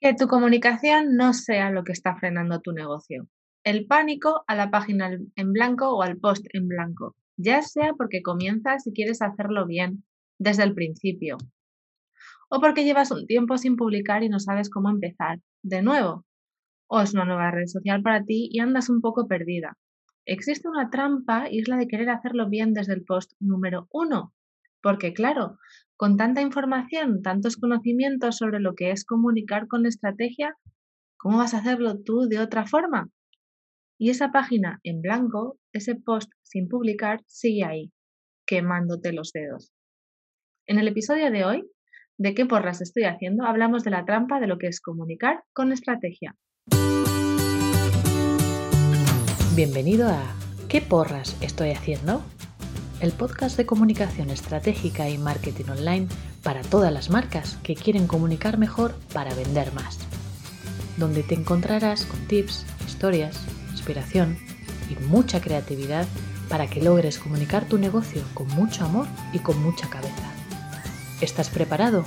Que tu comunicación no sea lo que está frenando tu negocio. El pánico a la página en blanco o al post en blanco, ya sea porque comienzas y quieres hacerlo bien desde el principio, o porque llevas un tiempo sin publicar y no sabes cómo empezar de nuevo, o es una nueva red social para ti y andas un poco perdida. Existe una trampa y es la de querer hacerlo bien desde el post número uno, porque claro, con tanta información, tantos conocimientos sobre lo que es comunicar con estrategia, ¿cómo vas a hacerlo tú de otra forma? Y esa página en blanco, ese post sin publicar, sigue ahí, quemándote los dedos. En el episodio de hoy, ¿de qué porras estoy haciendo? Hablamos de la trampa de lo que es comunicar con estrategia. Bienvenido a ¿Qué porras estoy haciendo? El podcast de comunicación estratégica y marketing online para todas las marcas que quieren comunicar mejor para vender más, donde te encontrarás con tips, historias, inspiración y mucha creatividad para que logres comunicar tu negocio con mucho amor y con mucha cabeza. ¿Estás preparado?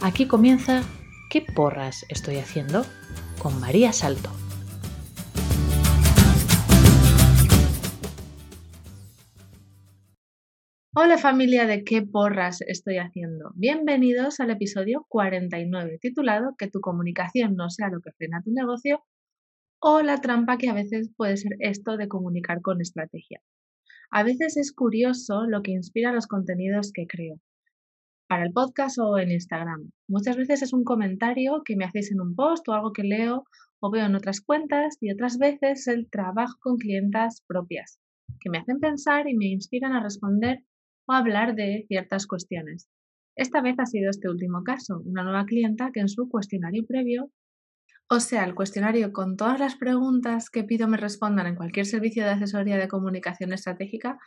Aquí comienza ¿Qué porras estoy haciendo? con María Salto. Hola familia de qué porras estoy haciendo. Bienvenidos al episodio 49 titulado Que tu comunicación no sea lo que frena tu negocio o la trampa que a veces puede ser esto de comunicar con estrategia. A veces es curioso lo que inspira los contenidos que creo para el podcast o en Instagram. Muchas veces es un comentario que me hacéis en un post o algo que leo o veo en otras cuentas y otras veces el trabajo con clientas propias que me hacen pensar y me inspiran a responder o hablar de ciertas cuestiones. Esta vez ha sido este último caso, una nueva clienta que en su cuestionario previo, o sea, el cuestionario con todas las preguntas que pido me respondan en cualquier servicio de asesoría de comunicación estratégica,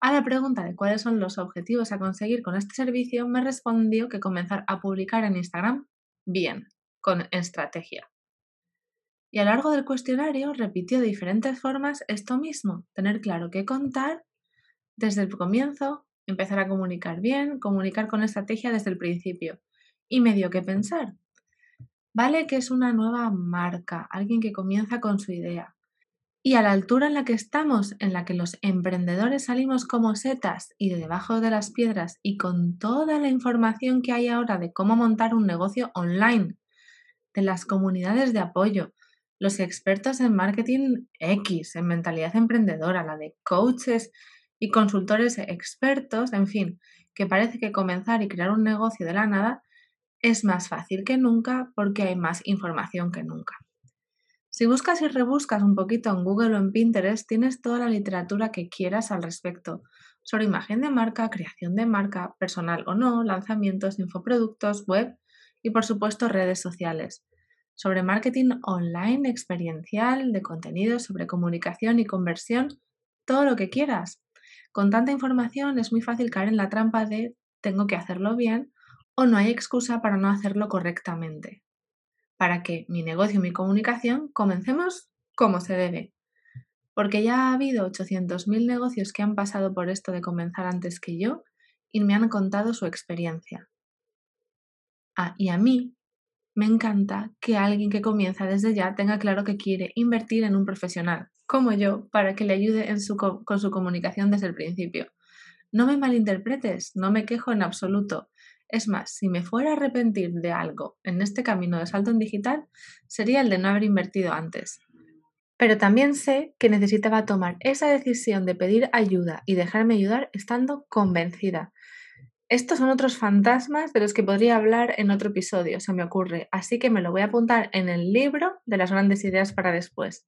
a la pregunta de cuáles son los objetivos a conseguir con este servicio, me respondió que comenzar a publicar en Instagram bien, con estrategia. Y a lo largo del cuestionario repitió de diferentes formas esto mismo, tener claro qué contar desde el comienzo, empezar a comunicar bien, comunicar con estrategia desde el principio. Y me dio que pensar. Vale que es una nueva marca, alguien que comienza con su idea. Y a la altura en la que estamos, en la que los emprendedores salimos como setas y de debajo de las piedras y con toda la información que hay ahora de cómo montar un negocio online, de las comunidades de apoyo, los expertos en marketing X, en mentalidad emprendedora, la de coaches y consultores expertos, en fin, que parece que comenzar y crear un negocio de la nada es más fácil que nunca porque hay más información que nunca. Si buscas y rebuscas un poquito en Google o en Pinterest, tienes toda la literatura que quieras al respecto, sobre imagen de marca, creación de marca, personal o no, lanzamientos, infoproductos, web y por supuesto redes sociales, sobre marketing online, experiencial, de contenidos, sobre comunicación y conversión, todo lo que quieras. Con tanta información es muy fácil caer en la trampa de tengo que hacerlo bien o no hay excusa para no hacerlo correctamente. Para que mi negocio y mi comunicación comencemos como se debe. Porque ya ha habido 800.000 negocios que han pasado por esto de comenzar antes que yo y me han contado su experiencia. Ah, y a mí me encanta que alguien que comienza desde ya tenga claro que quiere invertir en un profesional, como yo, para que le ayude con su comunicación desde el principio. No me malinterpretes, no me quejo en absoluto. Es más, si me fuera a arrepentir de algo en este camino de salto en digital, sería el de no haber invertido antes. Pero también sé que necesitaba tomar esa decisión de pedir ayuda y dejarme ayudar estando convencida, estos son otros fantasmas de los que podría hablar en otro episodio, se me ocurre, así que me lo voy a apuntar en el libro de las grandes ideas para después.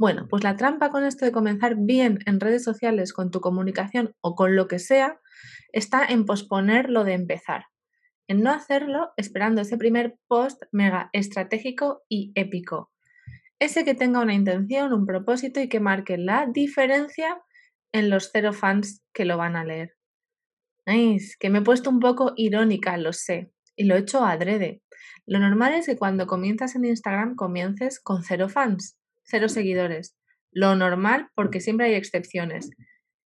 Bueno, pues la trampa con esto de comenzar bien en redes sociales con tu comunicación o con lo que sea está en posponer lo de empezar, en no hacerlo esperando ese primer post mega estratégico y épico. Ese que tenga una intención, un propósito y que marque la diferencia en los cero fans que lo van a leer. Que me he puesto un poco irónica, lo sé, y lo he hecho adrede. Lo normal es que cuando comienzas en Instagram comiences con cero fans, cero seguidores. Lo normal porque siempre hay excepciones.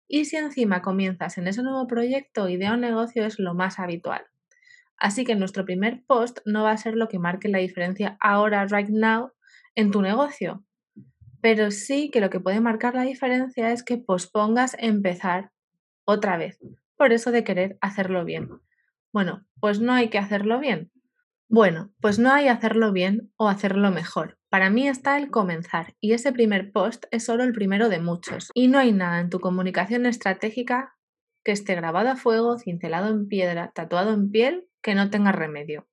Y si encima comienzas en ese nuevo proyecto, idea o negocio es lo más habitual. Así que nuestro primer post no va a ser lo que marque la diferencia ahora, right now, en tu negocio. Pero sí que lo que puede marcar la diferencia es que pospongas empezar otra vez. Por eso de querer hacerlo bien. Bueno, pues no hay que hacerlo bien. Bueno, pues no hay hacerlo bien o hacerlo mejor. Para mí está el comenzar y ese primer post es solo el primero de muchos. Y no hay nada en tu comunicación estratégica que esté grabado a fuego, cincelado en piedra, tatuado en piel, que no tenga remedio.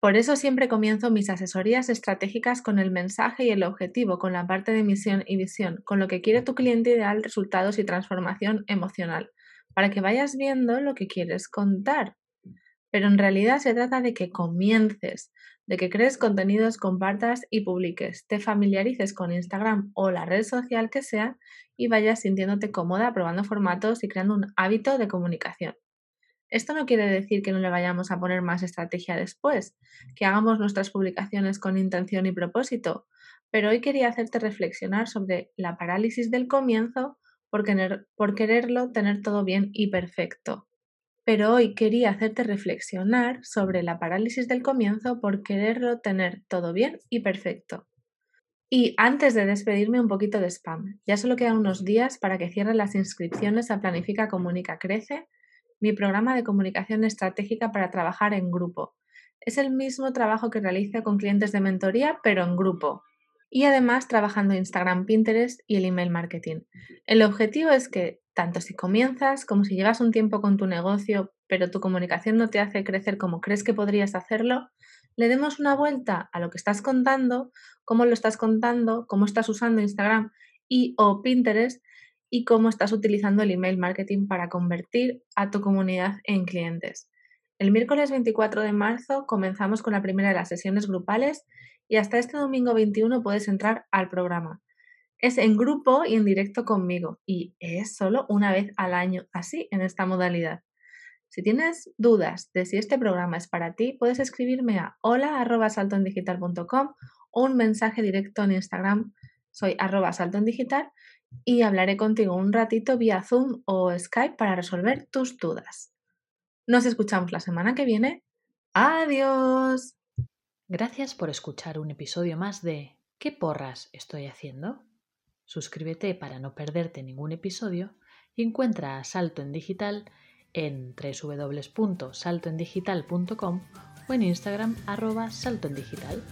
Por eso siempre comienzo mis asesorías estratégicas con el mensaje y el objetivo, con la parte de misión y visión, con lo que quiere tu cliente ideal, resultados y transformación emocional, para que vayas viendo lo que quieres contar. Pero en realidad se trata de que comiences, de que crees contenidos, compartas y publiques, te familiarices con Instagram o la red social que sea y vayas sintiéndote cómoda probando formatos y creando un hábito de comunicación. Esto no quiere decir que no le vayamos a poner más estrategia después, que hagamos nuestras publicaciones con intención y propósito, pero hoy quería hacerte reflexionar sobre la parálisis del comienzo por, por quererlo tener todo bien y perfecto. Pero hoy quería hacerte reflexionar sobre la parálisis del comienzo por quererlo tener todo bien y perfecto. Y antes de despedirme un poquito de spam, ya solo quedan unos días para que cierren las inscripciones a Planifica Comunica Crece mi programa de comunicación estratégica para trabajar en grupo. Es el mismo trabajo que realizo con clientes de mentoría, pero en grupo. Y además trabajando Instagram, Pinterest y el email marketing. El objetivo es que, tanto si comienzas como si llevas un tiempo con tu negocio, pero tu comunicación no te hace crecer como crees que podrías hacerlo, le demos una vuelta a lo que estás contando, cómo lo estás contando, cómo estás usando Instagram y o Pinterest y cómo estás utilizando el email marketing para convertir a tu comunidad en clientes. El miércoles 24 de marzo comenzamos con la primera de las sesiones grupales y hasta este domingo 21 puedes entrar al programa. Es en grupo y en directo conmigo y es solo una vez al año, así en esta modalidad. Si tienes dudas de si este programa es para ti, puedes escribirme a hola.saltoendigital.com o un mensaje directo en Instagram, soy arroba saltoendigital y hablaré contigo un ratito vía Zoom o Skype para resolver tus dudas. Nos escuchamos la semana que viene. Adiós. Gracias por escuchar un episodio más de ¿Qué porras estoy haciendo? Suscríbete para no perderte ningún episodio y encuentra a Salto en Digital en www.saltoendigital.com o en Instagram arroba saltoendigital.